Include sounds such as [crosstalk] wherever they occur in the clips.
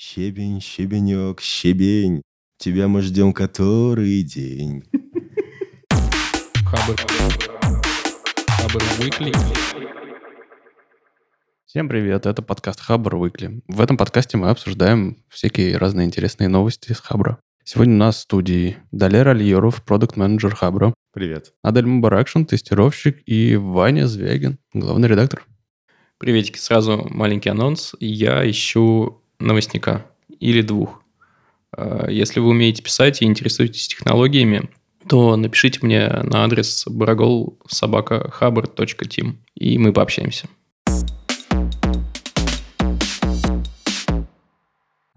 Щебень, щебенек, щебень, тебя мы ждем который день. Хабр. Хабр Weekly. Всем привет, это подкаст Хабр Weekly. В этом подкасте мы обсуждаем всякие разные интересные новости с Хабра. Сегодня у нас в студии Далер Альеров, продукт-менеджер Хабра, Привет. Адель Мубаракшин, тестировщик, и Ваня Звягин, главный редактор. Приветики, сразу маленький анонс. Я ищу новостника или двух. А, Если вы умеете писать и интересуетесь технологиями, то напишите мне на адрес собака и мы пообщаемся.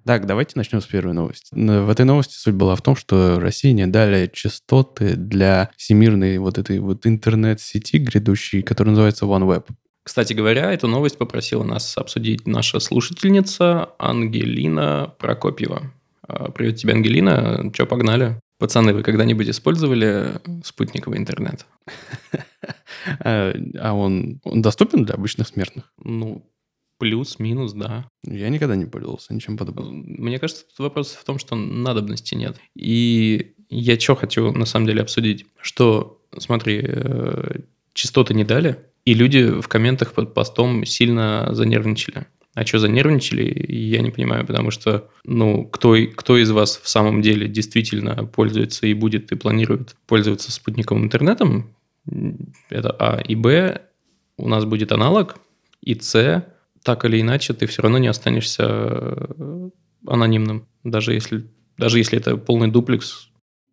Так, давайте начнем с первой новости. В этой новости суть была в том, что России дали частоты для всемирной вот этой вот интернет-сети грядущей, которая называется OneWeb. Кстати говоря, эту новость попросила нас обсудить наша слушательница Ангелина Прокопьева. А, Привет тебе, Ангелина. Че, погнали? Пацаны, вы когда-нибудь использовали спутниковый интернет? [laughs] А а он, он доступен для обычных смертных? Ну, плюс-минус, да. Я никогда не пользовался ничем подобным. Мне кажется, тут вопрос в том, что надобности нет. И я что хочу на самом деле обсудить, что, смотри, э, частоты не дали, и люди в комментах под постом сильно занервничали. А что занервничали, я не понимаю, потому что, ну, кто, кто из вас в самом деле действительно пользуется и будет и планирует пользоваться спутниковым интернетом, это А. И Б, у нас будет аналог, и С, так или иначе, ты все равно не останешься э, анонимным, даже если, даже если это полный дуплекс.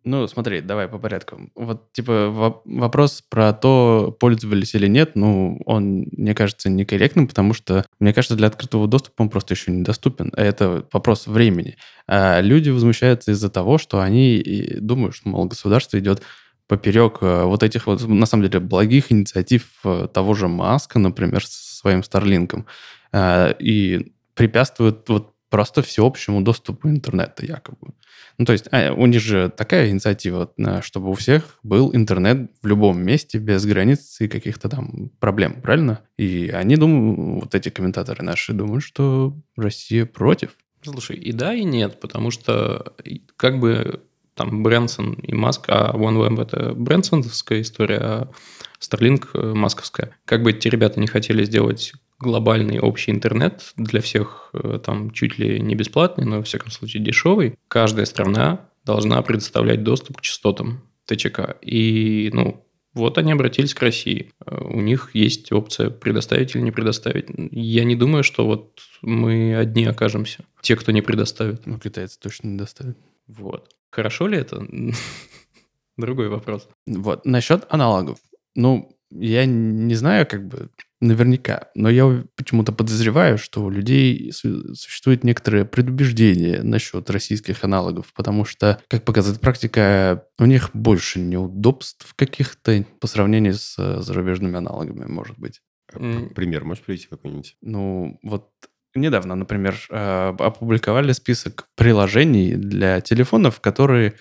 Ну, смотри, давай по порядку. Вот, типа, во- вопрос про то, пользовались или нет, ну, он, мне кажется, некорректным, потому что, мне кажется, для открытого доступа он просто еще недоступен. А Это вопрос времени. А люди возмущаются из-за того, что они думают, что, мол, государство идет поперек э, вот этих вот, на самом деле, благих инициатив э, того же Маска, например, со своим Старлинком, э, и препятствует вот просто всеобщему доступу интернета, якобы. Ну, то есть а, у них же такая инициатива, э, чтобы у всех был интернет в любом месте, без границ и каких-то там проблем, правильно? И они думают, вот эти комментаторы наши думают, что Россия против. Слушай, и да, и нет, потому что как бы там Брэнсон и Маск, а OneWeb это брэнсоновская история, а Starlink э, масковская. Как бы эти ребята не хотели сделать глобальный общий интернет для всех э, там чуть ли не бесплатный, но во всяком случае дешевый, каждая страна должна предоставлять доступ к частотам ТЧК. И, ну, вот они обратились к России. Э, У них есть опция предоставить или не предоставить. Я не думаю, что вот мы одни окажемся. Те, кто не предоставит. Ну, китайцы точно не доставят. Вот. Хорошо ли это? [laughs] Другой вопрос. Вот. Насчет аналогов. Ну, я не знаю, как бы, наверняка, но я почему-то подозреваю, что у людей су- существует некоторое предубеждение насчет российских аналогов, потому что, как показывает практика, у них больше неудобств каких-то по сравнению с э, зарубежными аналогами, может быть. А Пример можешь привести какой-нибудь? Ну, вот недавно, например, э, опубликовали список приложений для телефонов, которые,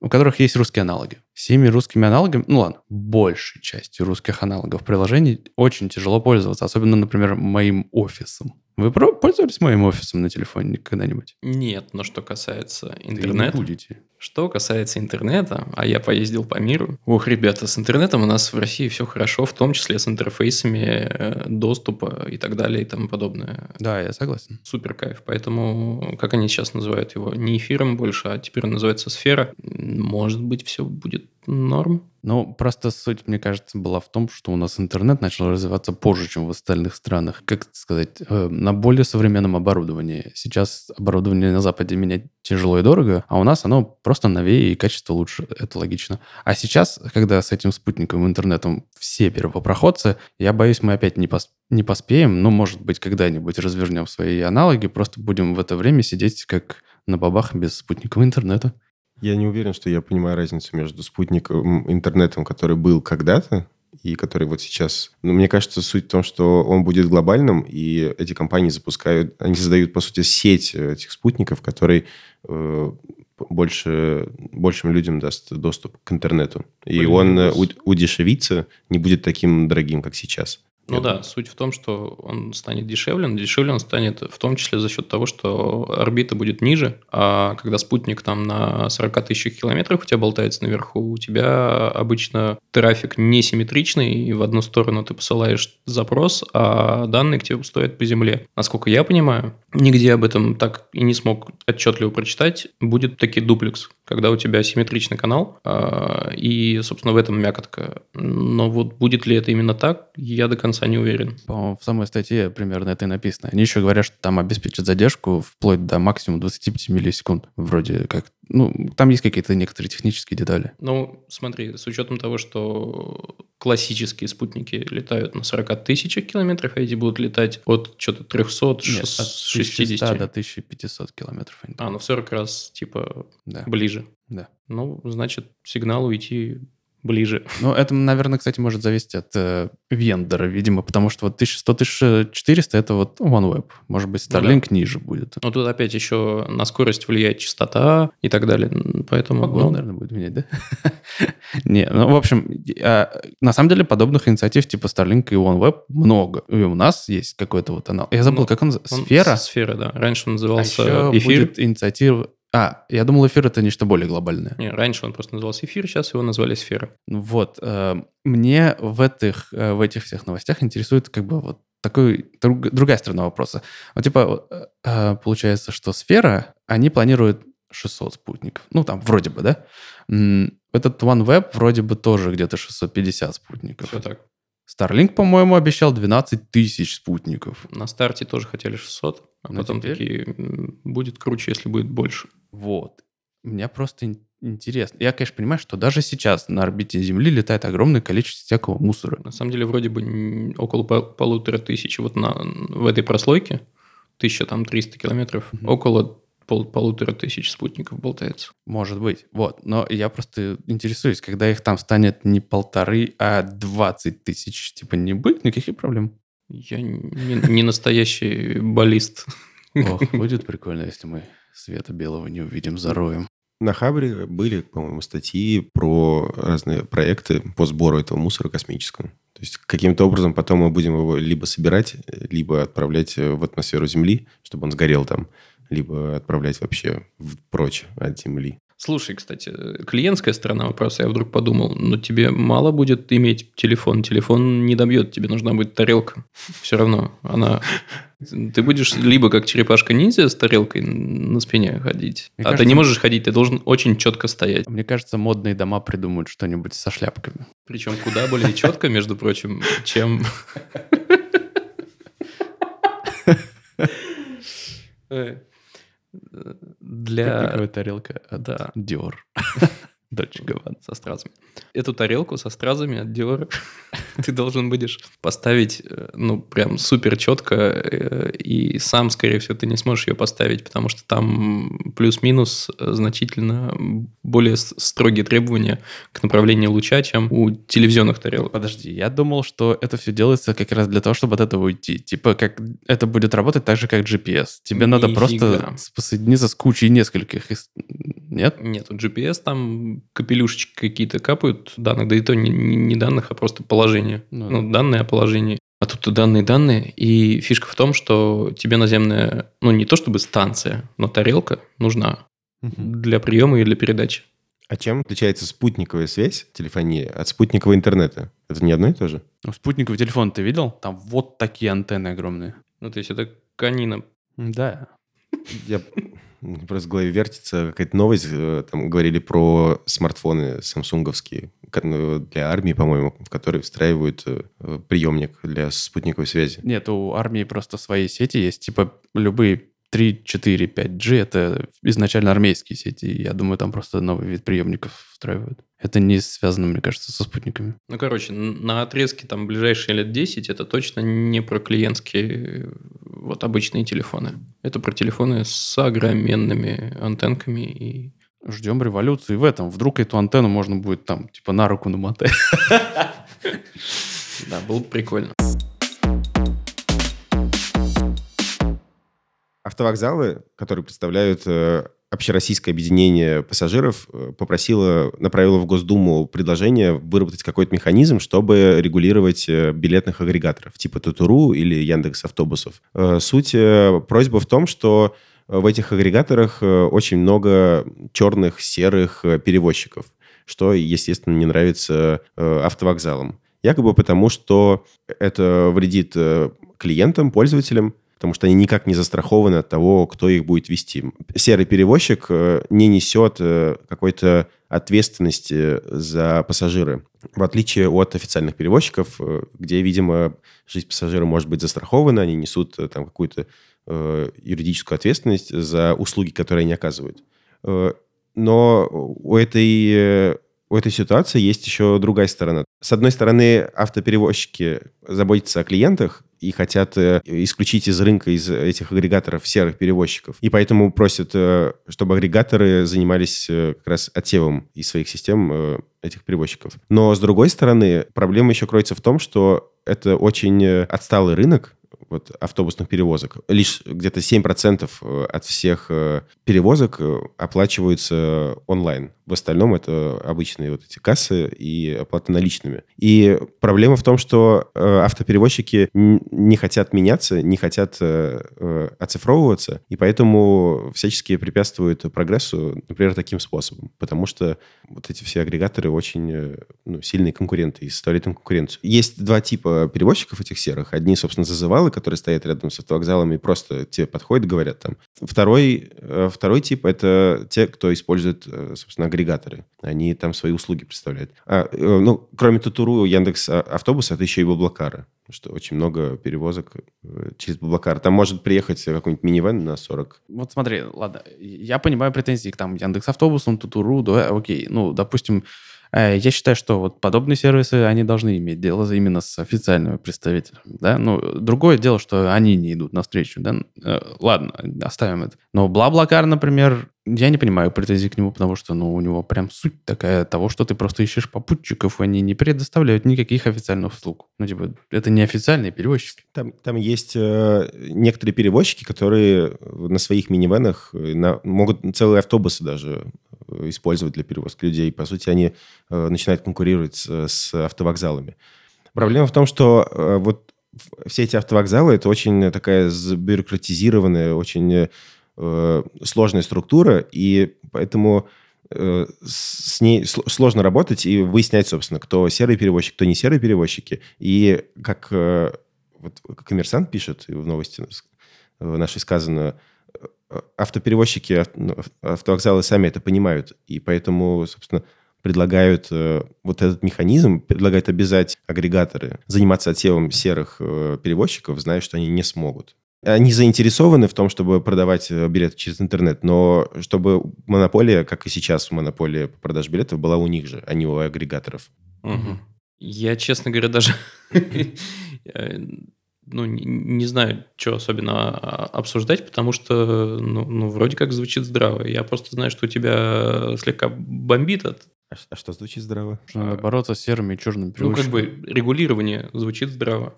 у которых есть русские аналоги. Всеми русскими аналогами, ну ладно, большей частью русских аналогов приложений очень тяжело пользоваться, особенно, например, моим офисом. Вы пользовались моим офисом на телефоне когда-нибудь? Нет, но что касается Да и не интернета, будете. что касается интернета, а я поездил по миру. Ох, ребята, с интернетом у нас в России все хорошо, в том числе с интерфейсами э, доступа и так далее и тому подобное. Да, я согласен. Супер кайф. Поэтому, как они сейчас называют его, не эфиром больше, а теперь он называется сфера. Может быть, все будет норм. Ну, просто суть, мне кажется, была в том, что у нас интернет начал развиваться позже, чем в остальных странах. Как сказать, э, на более современном оборудовании. Сейчас оборудование на Западе менять тяжело и дорого, а у нас оно просто новее и качество лучше. Это логично. А сейчас, когда с этим спутниковым интернетом все первопроходцы, я боюсь, мы опять не, пос- не поспеем. Ну, может быть, когда-нибудь развернем свои аналоги, просто будем в это время сидеть как на бабах без спутникового интернета. Я не уверен, что я понимаю разницу между спутниковым интернетом, который был когда-то, и который вот сейчас... Но мне кажется, суть в том, что он будет глобальным, и эти компании запускают... Они создают, по сути, сеть этих спутников, который э, больше, большим людям даст доступ к интернету. И Блин, он у- удешевится, не будет таким дорогим, как сейчас. Ну да, суть в том, что он станет дешевле, но дешевле он станет в том числе за счет того, что орбита будет ниже, а когда спутник там на 40 тысячах километрах у тебя болтается наверху, у тебя обычно трафик несимметричный, и в одну сторону ты посылаешь запрос, а данные к тебе стоят по земле. Насколько я понимаю, нигде об этом так и не смог отчетливо прочитать, будет таки дуплекс, когда у тебя симметричный канал, а, и, собственно, в этом мякотка. Но вот будет ли это именно так, я до конца не уверен. По-моему, в самой статье примерно это и написано. Они еще говорят, что там обеспечат задержку вплоть до максимум 25 миллисекунд. Вроде как. Ну, там есть какие-то некоторые технические детали. Ну, смотри, с учетом того, что классические спутники летают на 40 тысячах километров, а эти будут летать от что-то 300, Нет, 6- от 60. 600 до 1500 километров. А, ну в 40 раз, типа, Да, ближе. да. Ну, значит, сигнал уйти ближе. Ну, это, наверное, кстати, может зависеть от э, вендора, видимо, потому что вот 1100-1400 это вот OneWeb. Может быть, Ну да. Starlink ниже будет. Но тут опять еще на скорость влияет частота и так далее. Поэтому, Погода, ну, наверное, будет менять, да? [laughs] Не, ну, в общем, а, на самом деле подобных инициатив типа Starlink и OneWeb много. И у нас есть какой-то вот аналог. Я забыл, Ну, как он называется? Сфера? Сфера, да. Раньше он А назывался еще эфир. будет инициатива... А, я думал, эфир это нечто более глобальное. Не, раньше он просто назывался эфир, сейчас его назвали сфера. Ну Вот. э, Мне в этих, э, в этих всех новостях интересует как бы вот такой, друг- другая сторона вопроса. Вот типа э, э, получается, что сфера, они планируют 600 спутников. Ну, там вроде бы, да? Этот OneWeb вроде бы тоже где-то 650 спутников. Все так. Starlink, по-моему, обещал 12 тысяч спутников. На старте тоже хотели 600, а Ну, потом теперь- такие, будет круче, если будет больше. Вот. Мне просто ин- интересно. Я, конечно, понимаю, что даже сейчас на орбите Земли летает огромное количество всякого мусора. На самом деле, вроде бы около пол- полутора тысяч вот на, в этой прослойке, 1300 километров, Мгм. около пол- полутора тысяч спутников болтается. Может быть. Вот. Но я просто интересуюсь, когда их там станет не полторы, а 20 тысяч, типа, не будет никаких проблем. Я не, не настоящий баллист. Ох, будет прикольно, если мы света белого не увидим за роем. На Хабре были, по-моему, статьи про разные проекты по сбору этого мусора космического. То есть каким-то образом потом мы будем его либо собирать, либо отправлять в атмосферу Земли, чтобы он сгорел там, либо отправлять вообще в- прочь от Земли. Слушай, кстати, клиентская сторона вопроса, я вдруг подумал, но тебе мало будет иметь телефон, телефон не добьет, тебе нужна будет тарелка. Все равно она... Ты будешь либо как черепашка-ниндзя с тарелкой на спине ходить, Мне а ты кажется- не можешь ходить, ты должен очень четко стоять. Мне кажется, модные дома придумают что-нибудь со шляпками. Причем куда более четко, между прочим, чем... Для... Тарелка от Да. Dior. Дольче Габбана. со стразами. Эту тарелку со стразами от Dior [laughs] ты должен будешь поставить, э, ну, прям супер четко, э, и сам, скорее всего, ты не сможешь ее поставить, потому что там плюс-минус э, значительно более строгие требования к направлению луча, чем у телевизионных тарелок. Подожди, я думал, что это все делается как раз для того, чтобы от этого уйти. Типа, как это будет работать так же, как GPS. Тебе надо просто соединиться с кучей нескольких. Нет? Нет, у GPS там капелюшечки какие-то капают данных, да и то не, не- не данных, а просто положение. Ну Ну, да. данные о положении. А тут данные-данные. И фишка в том, что тебе наземная, ну, не то чтобы станция, но тарелка нужна для приема и для передачи. А чем отличается спутниковая связь, телефония, от спутникового интернета? Это не одно и то же? Ну, Спутниковый телефон ты видел? Там вот такие антенны огромные. Ну, то есть это канина. Да. Я просто в голове вертится какая-то новость. э, Там говорили про смартфоны самсунговские ну, для армии, по-моему, в которые встраивают э, приемник для спутниковой связи. Нет, у армии просто свои сети есть. Типа любые 3, 4, 5G это изначально армейские сети. Я думаю, там просто новый вид приемников встраивают. Это не связано, мне кажется, со спутниками. Ну, короче, на отрезке там ближайшие лет 10 это точно не про клиентские э, вот обычные телефоны. Это про телефоны с огроменными антенками и Ждем революции в этом. Вдруг эту антенну можно будет там, типа, на руку намотать. [laughs] Да, было бы прикольно. Автовокзалы, которые представляют э, общероссийское объединение пассажиров э, попросило, направило в Госдуму предложение выработать какой-то механизм, чтобы регулировать э, билетных агрегаторов, типа Тутуру или Яндекс Автобусов. Суть просьбы в том, что в этих агрегаторах очень много черных, серых перевозчиков, что, естественно, не нравится автовокзалам. Якобы потому, что это вредит клиентам, пользователям, потому что они никак не застрахованы от того, кто их будет вести. Серый перевозчик э, не несет э, какой-то ответственности за пассажиры, в отличие от официальных перевозчиков, э, где, видимо, жизнь пассажира может быть застрахована, они несут там какую-то юридическую ответственность за услуги, которые они оказывают. Но у этой у этой ситуации есть еще другая сторона. С одной стороны, автоперевозчики заботятся о клиентах и хотят э, исключить из рынка, из этих агрегаторов серых перевозчиков. И поэтому просят, э, чтобы агрегаторы занимались э, как раз отсевом из своих систем этих перевозчиков. Но, с другой стороны, проблема еще кроется в том, что это очень отсталый рынок, вот, автобусных перевозок. Лишь где-то 7% э, от всех э, перевозок э, оплачиваются онлайн. В остальном это обычные вот эти кассы и оплата наличными. И проблема в том, что автоперевозчики не хотят меняться, не хотят оцифровываться, и поэтому всячески препятствуют прогрессу, например, таким способом. Потому что вот эти все агрегаторы очень ну, сильные конкуренты и составляют им конкуренцию. Есть два типа перевозчиков этих серых. Одни, собственно, зазывалы, которые стоят рядом с автовокзалами и просто тебе подходят, говорят там. Второй, э, второй тип — это те, кто использует, э, собственно, агрегаторы. Они там свои услуги представляют. А, э, ну, кроме Тутуру, Яндекс а, Автобуса, это еще и Баблакара что очень много перевозок через Баблакар. Там может приехать какой-нибудь минивэн на 40. Вот смотри, ладно, я понимаю претензии к там Яндекс Автобусам, Тутуру, да, окей. Ну, допустим, я считаю, что вот подобные сервисы, они должны иметь дело именно с официальными представителями, да, ну, другое дело, что они не идут навстречу, да, э, ладно, оставим это. Но Блаблакар, например, я не понимаю претензий к нему, потому что, ну, у него прям суть такая того, что ты просто ищешь попутчиков, они не предоставляют никаких официальных услуг. Ну, типа, это не официальные перевозчики. Там, там есть э, некоторые перевозчики, которые на своих минивенах э, на, могут целые автобусы даже э, использовать для перевозки людей. По сути, они э, начинают конкурировать с, с автовокзалами. Проблема в том, что э, вот все эти автовокзалы – это очень такая бюрократизированная, очень э, сложная структура, и поэтому э, с ней сложно работать и выяснять, собственно, кто серый перевозчик, кто не серый перевозчики. И как э, вот коммерсант пишет в новости нашей сказано, э, автоперевозчики, ну, автовокзалы сами это понимают, и поэтому, собственно, предлагают э, вот этот механизм, предлагают обязать агрегаторы заниматься отсевом серых э, перевозчиков, зная, что они не смогут. Они заинтересованы в том, чтобы продавать э, билеты через интернет, но чтобы монополия, как и сейчас монополия по продаже билетов, была у них же, а не у агрегаторов. Угу. Я, честно говоря, даже [laughs] [laughs] ну, не, знаю, что особенно обсуждать, потому что, ну, ну, вроде как звучит здраво. Я просто знаю, что у тебя слегка бомбит от... А, а что звучит здраво? Что бороться с серыми и черными Ну, как бы регулирование звучит здраво.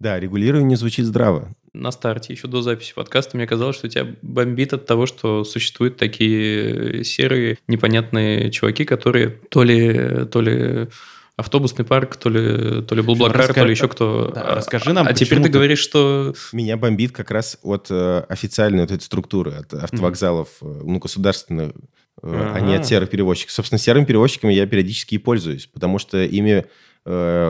Да, регулирование звучит здраво. На старте, еще до записи подкаста, мне казалось, что тебя бомбит от того, что существуют такие серые, непонятные чуваки, которые то ли, то ли автобусный парк, то ли, то ли был Блакар, то ли еще кто. Да, расскажи нам, А теперь ты, говоришь, что... Меня бомбит как раз от э, официальной вот этой структуры, от автовокзалов, mm-hmm. ну, государственных, э, а не от серых перевозчиков. Собственно, серыми перевозчиками я периодически и пользуюсь, потому что ими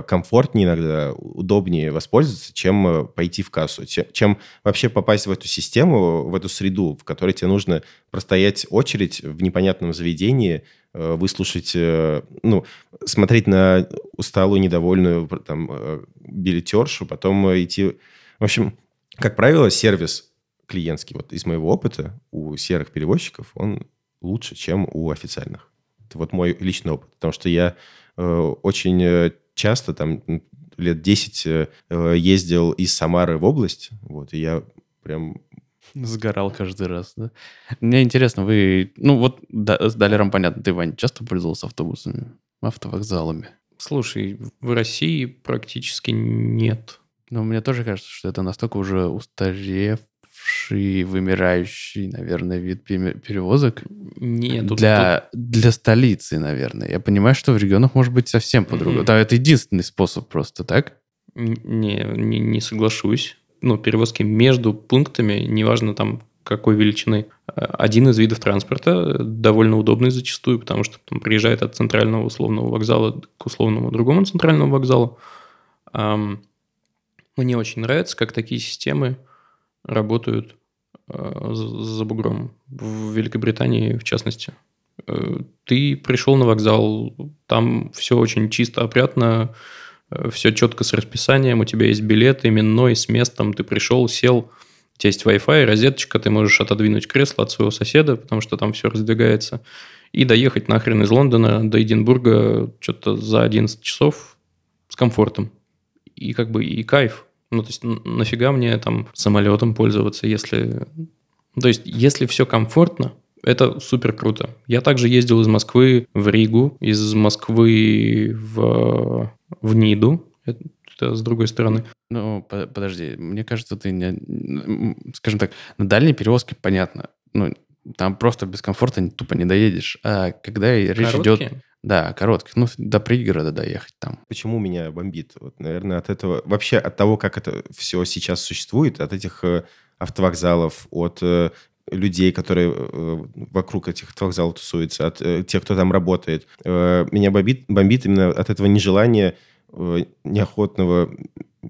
комфортнее иногда, удобнее воспользоваться, чем э, пойти в кассу, чем вообще попасть в эту систему, в эту среду, в которой тебе нужно простоять очередь в непонятном заведении, э, выслушать, ну, смотреть на усталую, недовольную там билетершу, потом идти... В общем, как правило, сервис клиентский, вот из моего опыта, у серых перевозчиков, он лучше, чем у официальных. Это вот мой личный опыт, потому что я очень часто, там, лет 10 э, ездил из Самары в область, вот, и я прям Сгорал каждый раз, да? Мне интересно, вы... Ну, вот да, с Далером понятно, ты, Вань, часто пользовался автобусами, автовокзалами? Слушай, в России практически нет. Но мне тоже кажется, что это настолько уже устаревшая устаревший, вымирающий, наверное, вид перевозок. Нет, тут, для, тут... для столицы, наверное. Я понимаю, что в регионах может быть совсем по-другому. Mm-hmm. Да, это единственный способ просто, так? Не, не, не соглашусь. Ну, перевозки между пунктами, неважно там какой величины, один из видов транспорта довольно удобный зачастую, потому что там приезжает от центрального условного вокзала к условному другому центральному вокзалу. Мне очень нравится, как такие системы работают э, за бугром. В Великобритании, в частности. Э, ты пришел на вокзал, там все очень чисто, опрятно, э, все четко с расписанием, у тебя есть билет именной, с местом, ты пришел, сел, у тебя есть Wi-Fi, розеточка, ты можешь отодвинуть кресло от своего соседа, потому что там все раздвигается, и доехать нахрен из Лондона до Эдинбурга что-то за 11 часов с комфортом. И как бы и кайф. Ну, то есть нафига мне там самолетом пользоваться, если... То есть если все комфортно, это супер круто. Я также ездил из Москвы в Ригу, из Москвы в, в Ниду. Это, с другой стороны. Ну, подожди, мне кажется, ты не... Скажем так, на дальней перевозке понятно. Ну, там просто без комфорта тупо не доедешь. А когда речь Короткие? идет... Да, коротких. Ну, до пригорода доехать там. Почему меня бомбит? Вот, наверное, от этого... Вообще от того, как это все сейчас существует, от этих э, автовокзалов, от э, людей, которые э, вокруг этих автовокзалов тусуются, от тех, кто там работает. Меня бомбит, бомбит именно от этого нежелания неохотного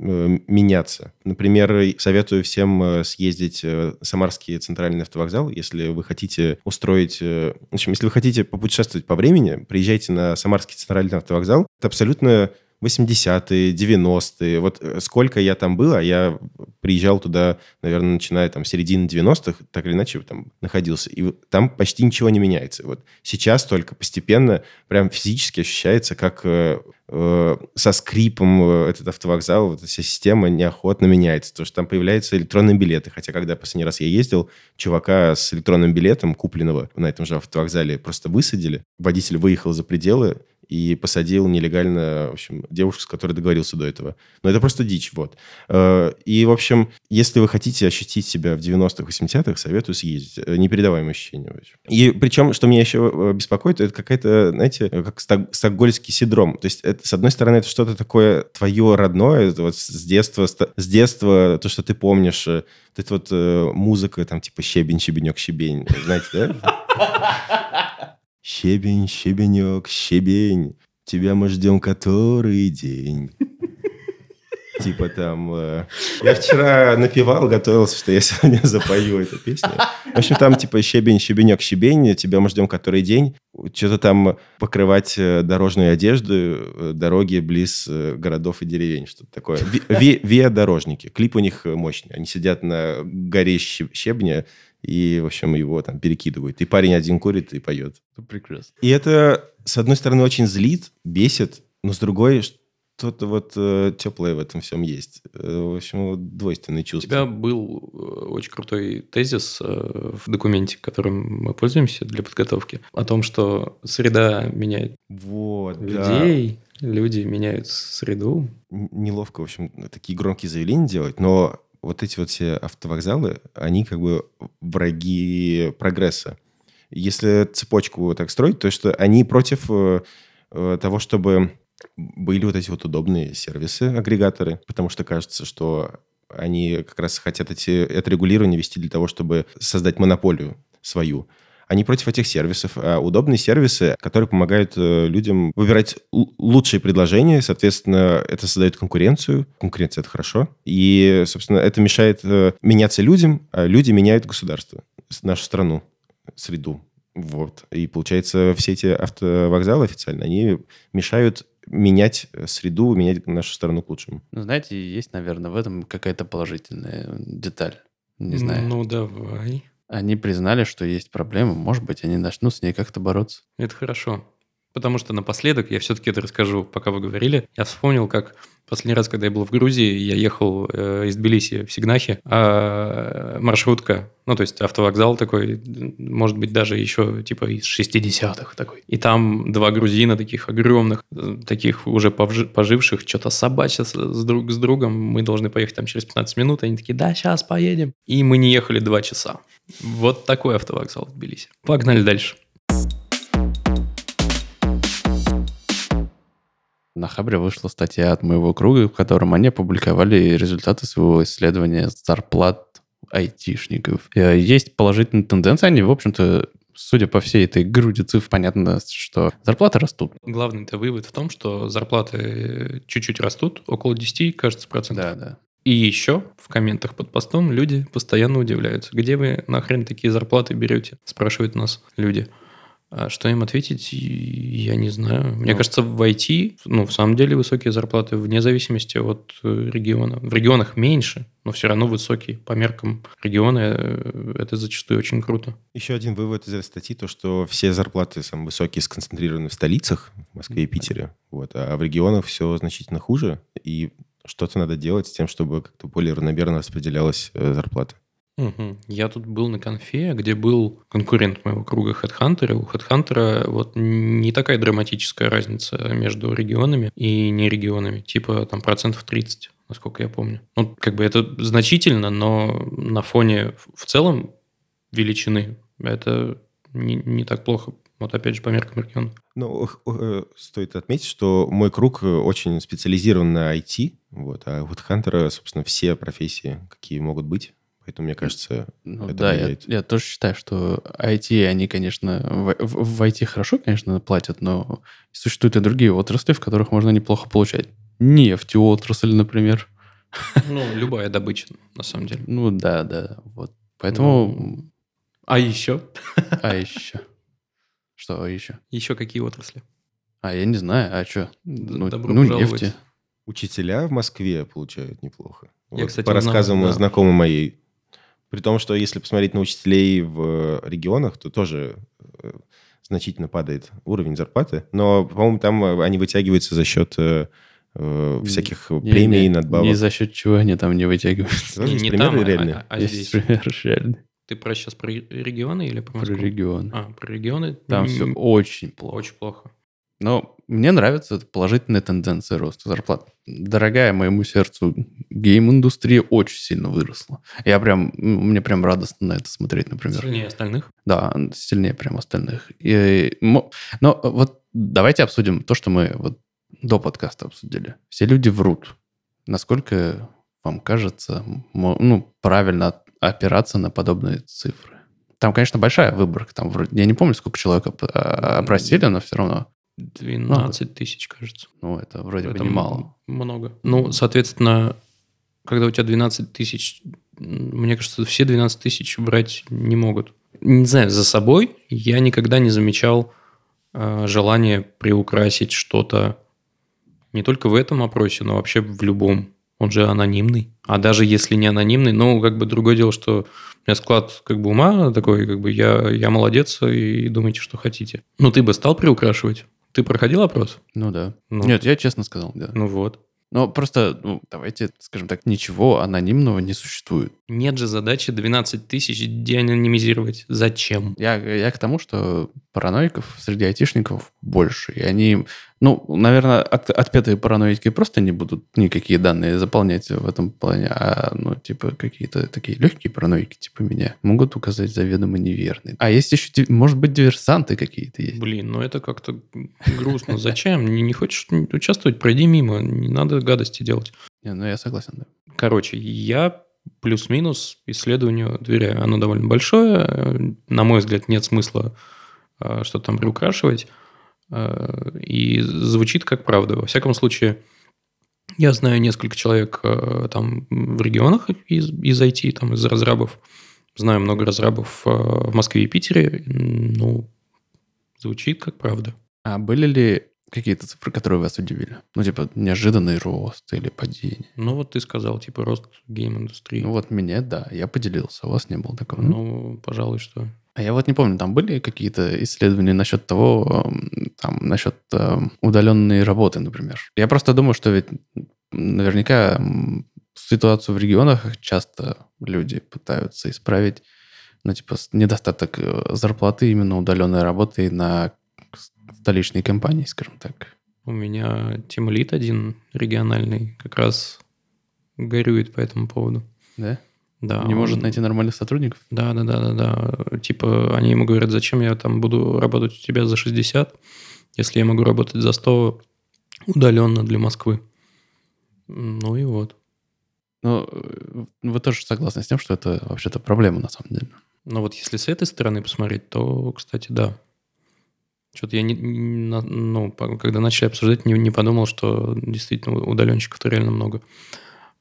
Э, меняться. Например, советую всем э, съездить Самарский центральный автовокзал, если вы хотите устроить... Э, в общем, если вы хотите попутешествовать по времени, приезжайте на Самарский центральный автовокзал. Это абсолютно 80-е, 90-е. Вот сколько я там был, а я приезжал туда, наверное, начиная там середины 90-х, так или иначе там находился. И там почти ничего не меняется. Вот сейчас только постепенно прям физически ощущается, как Э, со скрипом э, этот автовокзал, вот эта вся система неохотно меняется. Потому что там появляются электронные билеты. Хотя, когда последний раз я ездил, чувака с электронным билетом, купленного на этом же автовокзале, просто высадили. Водитель выехал за пределы, и посадил нелегально, в общем, девушку, с которой договорился до этого. Но это просто дичь, вот. Э, и, в общем, если вы хотите ощутить себя в 90-х, 80-х, советую съездить. Э, непередаваемое ощущение. И причем, что меня еще э, беспокоит, это какая-то, знаете, как стокгольский синдром. То есть, с одной стороны, это что-то такое твое родное, вот с детства, с детства, то, что ты помнишь, вот эта вот музыка, там, типа щебень, щебенек, щебень, знаете, да? Щебень, щебенек, щебень, тебя мы ждем который день. Типа там... Э, я вчера напевал, готовился, что я сегодня [laughs] запою эту песню. В общем, там типа щебень, щебенек, щебень, тебя мы ждем который день. Что-то там покрывать э, дорожную одежду, э, дороги близ городов и деревень, что-то такое. Виа-дорожники. Клип у них мощный. Они сидят на горе щебня, и, в общем, его там перекидывают. И парень один курит и поет. Прекрасно. И это, с одной стороны, очень злит, бесит, но с другой, что-то вот э, теплое в этом всем есть. Э, в общем, вот двойственные чувства. У тебя был э, очень крутой тезис э, в документе, которым мы пользуемся для подготовки, о том, что среда меняет вот, людей, да. люди меняют среду. Неловко, в общем, такие громкие заявления делать, но вот эти вот все автовокзалы, они как бы враги прогресса. Если цепочку так строить, то что они против того, чтобы были вот эти вот удобные сервисы, агрегаторы, потому что кажется, что они как раз хотят эти, это регулирование вести для того, чтобы создать монополию свою они против этих сервисов. А удобные сервисы, которые помогают э, людям выбирать лучшие предложения, соответственно, это создает конкуренцию. Конкуренция – это хорошо. И, собственно, это мешает э, меняться людям, а люди меняют государство, нашу страну, среду. Вот. И получается, все эти автовокзалы официально, они мешают менять среду, менять нашу страну к лучшему. Ну, знаете, есть, наверное, в этом какая-то положительная деталь. Не знаю. Ну, давай. Они признали, что есть проблема. Может быть, они начнут с ней как-то бороться. Это хорошо. Потому что напоследок, я все-таки это расскажу, пока вы говорили, я вспомнил, как последний раз, когда я был в Грузии, я ехал э, из Тбилиси в Сигнахи, а маршрутка, ну, то есть автовокзал такой, может быть, даже еще типа из 60-х такой. И там два грузина таких огромных, таких уже поживших, что-то собачат с друг с другом, мы должны поехать там через 15 минут, они такие, да, сейчас поедем. И мы не ехали два часа. Вот такой автовокзал в Тбилиси. Погнали дальше. На Хабре вышла статья от моего круга, в котором они опубликовали результаты своего исследования зарплат айтишников. Э, есть положительные тенденции, они, в общем-то, судя по всей этой груди цифр, понятно, что зарплаты растут. Главный-то вывод в том, что зарплаты чуть-чуть растут, около 10, кажется, процентов. Да, да. И еще в комментах под постом люди постоянно удивляются. Где вы нахрен такие зарплаты берете? Спрашивают нас люди. А что им ответить, я не знаю. Мне ну. кажется, в IT, ну, в самом деле высокие зарплаты вне зависимости от э, региона. В регионах меньше, но все равно высокие. По меркам региона э, это зачастую очень круто. Еще один вывод из этой статьи, то, что все зарплаты самые высокие сконцентрированы в столицах, в Москве и Питере. Вот, а в регионах все значительно хуже, и что-то надо делать с тем, чтобы как-то более равномерно распределялась э, зарплата. Угу. Я тут был на конфе, где был конкурент моего круга HeadHunter. У HeadHunter вот не такая драматическая разница между регионами и не регионами. Типа там процентов 30, насколько я помню. Ну, как бы это значительно, но на фоне в целом величины это не, не так плохо. Вот опять же по меркам региона. Ну, э, стоит отметить, что мой круг очень специализирован на IT, вот, а у HeadHunter, собственно, все профессии, какие могут быть, Поэтому, мне кажется, ну, это да, влияет. Я, я тоже считаю, что IT, они, конечно, в, в, в IT хорошо, конечно, платят, но существуют и другие отрасли, в которых можно неплохо получать. Нефть отрасль, например. Ну, любая добыча, на самом деле. Ну, да, да. Вот. Поэтому... Ну, а еще? А еще? Что а еще? Еще какие отрасли? А, я не знаю. А что? Ну, ну нефти. Учителя в Москве получают неплохо. Я, вот, кстати, по рассказам да. знакомой моей при том, что если посмотреть на учителей в регионах, то тоже э, значительно падает уровень зарплаты. Но, по-моему, там э, они вытягиваются за счет э, всяких не, премий, не, надбавок. Не за счет чего они там не вытягиваются. Не, есть не примеры там, а, реальные? А, а, есть здесь. примеры реальные. Ты про сейчас про регионы или про Москву? Про регионы. А, про регионы? Там все очень плохо. Очень плохо. Но мне нравится положительная тенденция роста зарплат. Дорогая моему сердцу гейм-индустрия очень сильно выросла. Я прям, мне прям радостно на это смотреть, например. Сильнее остальных? Да, сильнее прям остальных. И, но вот давайте обсудим то, что мы вот до подкаста обсудили. Все люди врут. Насколько вам кажется, ну, правильно опираться на подобные цифры? Там, конечно, большая выборка. Там, я не помню, сколько человек опросили, но все равно. 12 тысяч, кажется. Ну, это вроде это бы немало. Много. Ну, соответственно, когда у тебя 12 тысяч, мне кажется, все 12 тысяч брать не могут. Не знаю, за собой я никогда не замечал э, желания приукрасить что-то не только в этом опросе, но вообще в любом. Он же анонимный. А даже если не анонимный, ну, как бы другое дело, что у меня склад как бы ума такой, как бы я, я молодец и думайте, что хотите. Ну, ты бы стал приукрашивать? Ты проходил опрос? Ну да. Ну. Нет, я честно сказал, да. Ну вот. Но просто, ну, давайте, скажем так, ничего анонимного не существует. Нет же задачи 12 тысяч деанонимизировать. Зачем? Я, я к тому, что параноиков среди айтишников больше. И они, ну, наверное, от, отпетые параноики просто не будут никакие данные заполнять в этом плане, а, ну, типа, какие-то такие легкие параноики, типа меня, могут указать заведомо неверные. А есть еще, может быть, диверсанты какие-то есть. Блин, ну это как-то грустно. Зачем? Не, не хочешь участвовать, пройди мимо. Не надо гадости делать. Не, ну я согласен, да. Короче, я плюс-минус исследованию доверяю. Оно довольно большое. На мой взгляд, нет смысла э, что-то там приукрашивать. Э, и звучит как правда. Во всяком случае, я знаю несколько человек э, там в регионах из, из IT, там, из разрабов. Знаю много разрабов в Москве и Питере. Ну, звучит как правда. А были ли какие-то цифры, которые вас удивили? Ну, типа, неожиданный рост или падение? Ну, вот ты сказал, типа, рост гейм-индустрии. Ну, вот мне, да, я поделился, у вас не было такого. Ну, пожалуй, что... А я вот не помню, там были какие-то исследования насчет того, там, насчет э, удаленной работы, например. Я просто думаю, что ведь наверняка ситуацию в регионах часто люди пытаются исправить, ну, типа, недостаток э, зарплаты именно удаленной работы на столичные компании, скажем так. У меня тимлит один региональный как раз горюет по этому поводу. Да? Да, не может он- найти нормальных сотрудников? Да, да, да, да, да. Типа, они ему говорят, зачем я там буду работать у тебя за 60, если я могу работать за 100 удаленно для Москвы. Ну и вот. Ну, э, вы тоже согласны с тем, что это вообще-то проблема на самом деле? Но вот если с этой стороны посмотреть, то, кстати, да. Что-то я не, не ну, когда начали обсуждать, не, не подумал, что действительно удаленщиков-то реально много.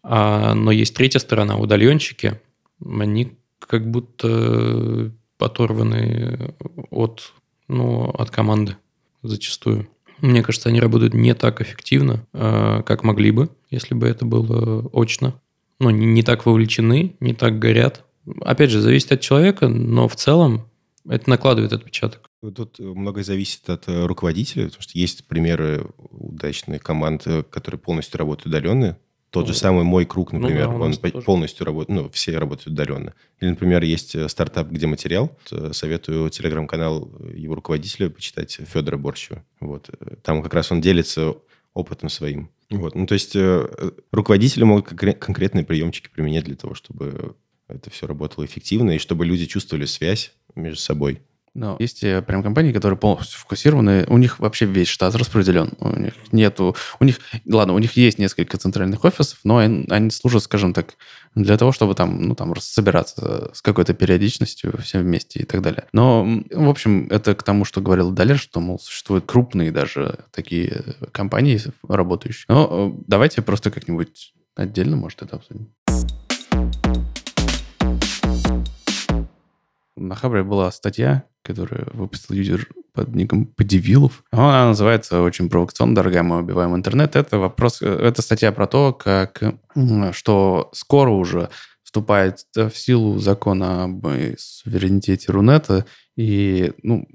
А, но есть третья сторона. Удаленщики, они как будто оторваны от, ну, от команды зачастую. Мне кажется, они работают не так эффективно, э, как могли бы, если бы это было очно. Ну, не, не так вовлечены, не так горят. Опять же, зависит от человека, но в целом это накладывает отпечаток. Тут многое зависит от э, руководителя, потому что есть примеры удачных команд, э, которые полностью работают удаленно. Тот же Ну, самый мой круг, ну например, да, у он тоже. полностью работает, ну, все работают удаленно. Или, например, есть э, стартап «Где материал». Советую телеграм-канал его руководителя почитать, Федора Борщева. Вот. Э, Там как раз он делится опытом своим. Вот. Ну, то есть э, руководители могут конкре- конкретные приемчики применять для того, чтобы это все работало эффективно и чтобы люди чувствовали связь между собой. Но есть э, прям компании, которые полностью фокусированы, у них вообще весь штат распределен. У них нету... У них, ладно, у них есть несколько центральных офисов, но они, служат, скажем так, для того, чтобы там, ну, там, собираться с какой-то периодичностью все вместе и так далее. Но, в общем, это к тому, что говорил Далер, что, мол, существуют крупные даже такие компании работающие. Но э, давайте просто как-нибудь отдельно, может, это обсудим. На Хабре была статья, которую выпустил юзер под ником Подивилов. Она называется очень провокационно «Дорогая, мы убиваем интернет». Это вопрос, э, это статья про то, как, что скоро уже вступает в силу закон об э, суверенитете Рунета, и, ну,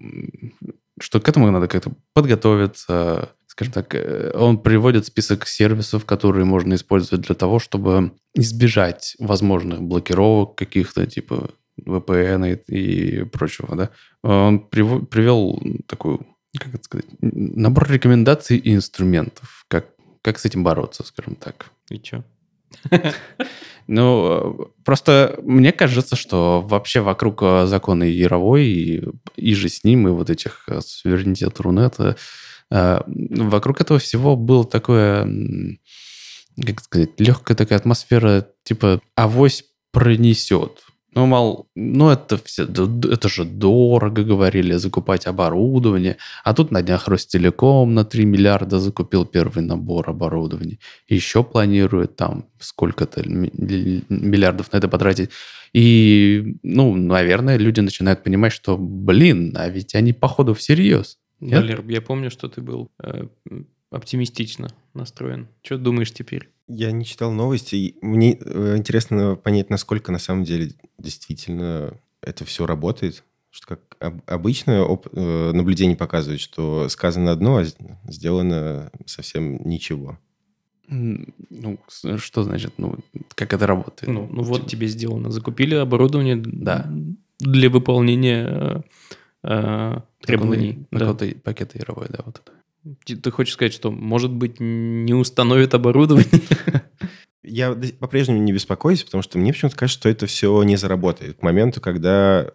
что к этому надо как-то подготовиться, скажем так, э, он приводит список сервисов, которые можно использовать для того, чтобы избежать возможных блокировок каких-то, типа VPN и, и прочего, да. Он привел такую, как это сказать, набор рекомендаций и инструментов, как, как с этим бороться, скажем так. И чё? [laughs] Ну, просто мне кажется, что вообще вокруг э, закона Яровой и, и же с ним, и вот этих э, суверенитет Рунета, э, вокруг этого всего было такое, как сказать, легкая такая атмосфера, типа, авось пронесет. Ну, мол, ну это все, это же дорого, говорили, закупать оборудование. А тут на днях Ростелеком на 3 миллиарда закупил первый набор оборудования. Еще планирует там сколько-то ми- ли- миллиардов на это потратить. И, ну, наверное, люди начинают понимать, что, блин, а ведь они, походу, всерьез. Нет? Валер, я помню, что ты был э, оптимистично настроен. Что думаешь теперь? Я не читал новости. Мне э, интересно понять, насколько на самом деле действительно это все работает. Что как об- обычно оп- э, наблюдение показывает, что сказано одно, а сделано совсем ничего. Ну, что значит, ну, как это работает? Ну, ну вот тебе сделано. Закупили оборудование Да. для выполнения э, э, требований. На Да. какой-то пакет Яровой, да, вот это. Ты, ты хочешь сказать, что, может быть, не установят оборудование? [laughs] Я по-прежнему не беспокоюсь, потому что мне почему-то кажется, что это все не заработает. К моменту, когда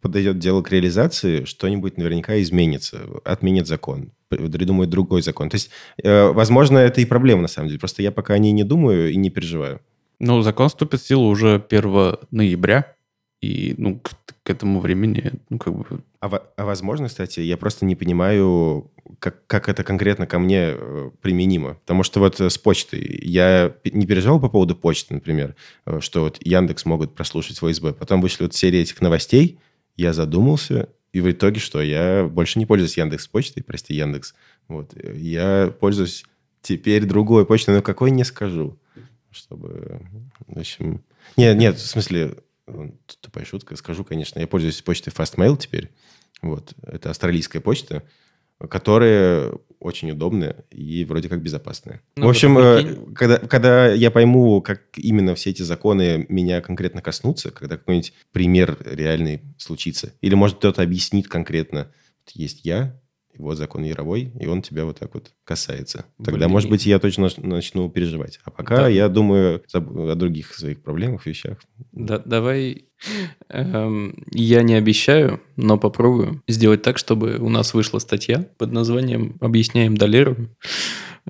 подойдет дело к реализации, что-нибудь наверняка изменится, отменит закон, придумает другой закон. То есть, э, возможно, это и проблема на самом деле. Просто я пока о ней не думаю и не переживаю. Ну, закон вступит в силу уже 1 ноября, и, ну, к, к этому времени, ну, как бы... А, а возможно, кстати, я просто не понимаю, как, как это конкретно ко мне э, применимо. Потому что вот э, с почтой я не переживал по поводу почты, например, э, что вот Яндекс могут прослушать в ОСБ. Потом вышли вот серия этих новостей, я задумался, И в итоге что? Я больше не пользуюсь Яндекс Почтой, прости, Яндекс. Вот. Я пользуюсь теперь другой почтой, но какой не скажу. Чтобы, в общем... Нет, нет, в смысле, тупая шутка, скажу, конечно, я пользуюсь почтой Fastmail теперь. Вот. Это австралийская почта которые очень удобные и вроде как безопасные. Ну, в общем, э, когда, когда я пойму, как именно все эти законы меня конкретно коснутся, когда какой-нибудь пример реальный случится, или, может, кто-то объяснит конкретно, есть я, вот закон Яровой, и он тебя вот так вот касается. Тогда, Блин. может быть, я точно начну переживать. А пока да. я думаю о других своих проблемах, вещах. Да, давай... Эм, я не обещаю, но попробую сделать так, чтобы у нас вышла статья под названием «Объясняем Долеру,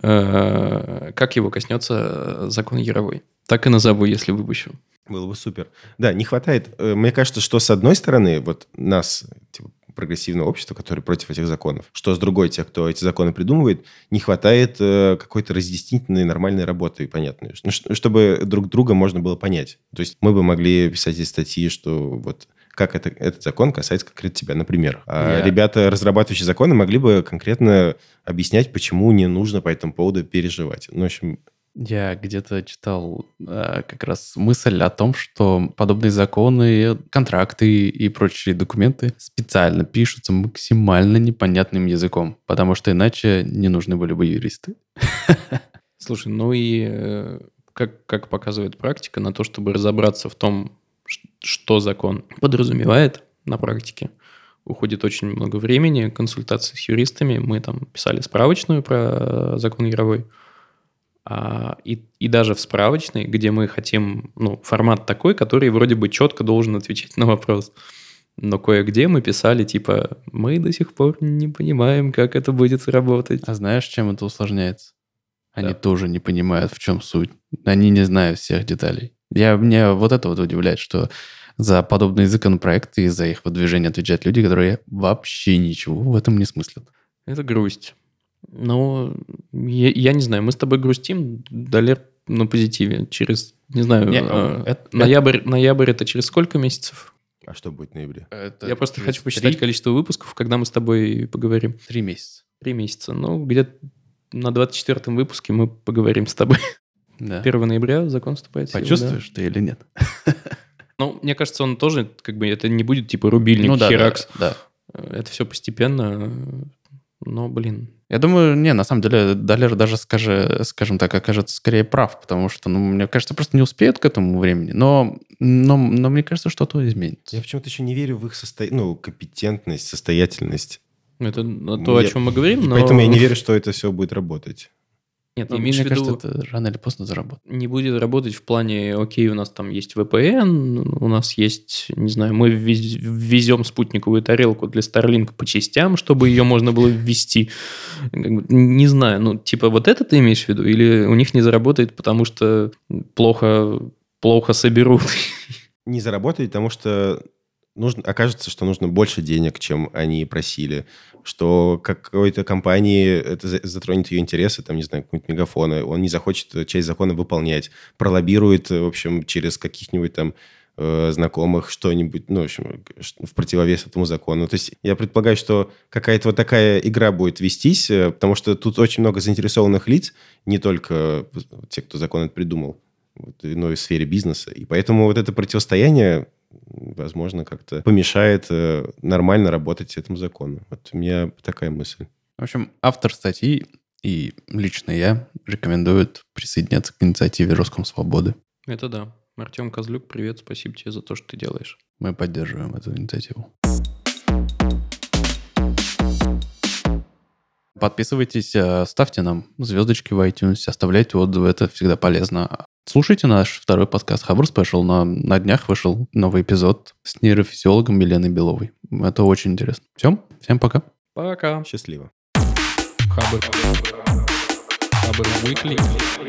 э, как его коснется закон Яровой». Так и назову, если выпущу. Было бы супер. Да, не хватает. Э, мне кажется, что с одной стороны, вот нас, типа, прогрессивное общество, которое против этих законов. Что с другой, тех, кто эти законы придумывает, не хватает э, какой-то разъяснительной нормальной работы, понятной, ну, чтобы друг друга можно было понять. То есть мы бы могли писать эти статьи, что вот как это, этот закон касается конкретно тебя, например. А yeah. ребята, разрабатывающие законы, могли бы конкретно объяснять, почему не нужно по этому поводу переживать. Ну, в общем, я где-то читал э, как раз мысль о том, что подобные законы, контракты и прочие документы специально пишутся максимально непонятным языком, потому что иначе не нужны были бы юристы. [laughs] Слушай, ну и э, как, как показывает практика, на то, чтобы разобраться в том, что закон подразумевает на практике, уходит очень много времени, консультаций с юристами. Мы там писали справочную про закон Яровой. А, и, и даже в справочной, где мы хотим, ну, формат такой, который вроде бы четко должен отвечать на вопрос. Но кое-где мы писали, типа, мы до сих пор не понимаем, как это будет работать. А знаешь, чем это усложняется? Они да. тоже не понимают, в чем суть. Они не знают всех деталей. Я, мне вот это вот удивляет, что за подобные законопроекты и за их выдвижение отвечают люди, которые вообще ничего в этом не смыслят. Это грусть. Ну, я, я не знаю, мы с тобой грустим, Далер на позитиве. Через, не знаю, не, э, это, ноябрь, это... ноябрь это через сколько месяцев? А что будет в ноябре? Это я просто хочу посчитать 3... количество выпусков, когда мы с тобой поговорим. Три месяца. Три месяца. Ну, где-то на 24-м выпуске мы поговорим с тобой. Да. [laughs] 1 ноября закон вступает в силу. Почувствуешь да. ты или нет? [laughs] Ну, мне кажется, он тоже, как бы, это не будет типа рубильник, ну, да, херакс. Да, да. Это все постепенно. Но, блин, я думаю, не, на самом деле, Далер даже, скажи, скажем так, окажется скорее прав, потому что, ну, мне кажется, просто не успеют к этому времени, но, но, но мне кажется, что-то изменится. Я почему-то еще не верю в их состо... ну, компетентность, состоятельность. Это то, я... о чем мы говорим, но... Поэтому я не верю, что это все будет работать. Нет, ну, имеешь мне в виду, кажется, это рано или поздно заработает. Не будет работать в плане, окей, у нас там есть VPN, у нас есть, не знаю, мы ввезем спутниковую тарелку для Starlink по частям, чтобы ее можно было ввести. Не знаю, ну, типа вот это ты имеешь в виду? Или у них не заработает, потому что плохо, плохо соберут? Не заработает, потому что нужно, окажется, что нужно больше денег, чем они просили, что какой-то компании это затронет ее интересы, там, не знаю, какой-нибудь мегафона, он не захочет часть закона выполнять, пролоббирует, в общем, через каких-нибудь там э, знакомых что-нибудь, ну, в общем, в противовес этому закону. То есть я предполагаю, что какая-то вот такая игра будет вестись, э, потому что тут очень много заинтересованных лиц, не только те, кто закон это придумал, но и в сфере бизнеса. И поэтому вот это противостояние возможно, как-то помешает э, нормально работать этому закону. Вот у меня такая мысль. В общем, автор статьи и лично я рекомендуют присоединяться к инициативе Роском Свободы. Это да. Артем Козлюк, привет, спасибо тебе за то, что ты делаешь. Мы поддерживаем эту инициативу. Подписывайтесь, э, ставьте нам звездочки в iTunes, оставляйте отзывы, это всегда полезно. Слушайте наш второй подкаст Хабр Спешл. На, на днях вышел новый эпизод с нейрофизиологом Еленой Беловой. Это очень интересно. Все, всем пока. Пока. Счастливо. Хабр. Хабр Weekly.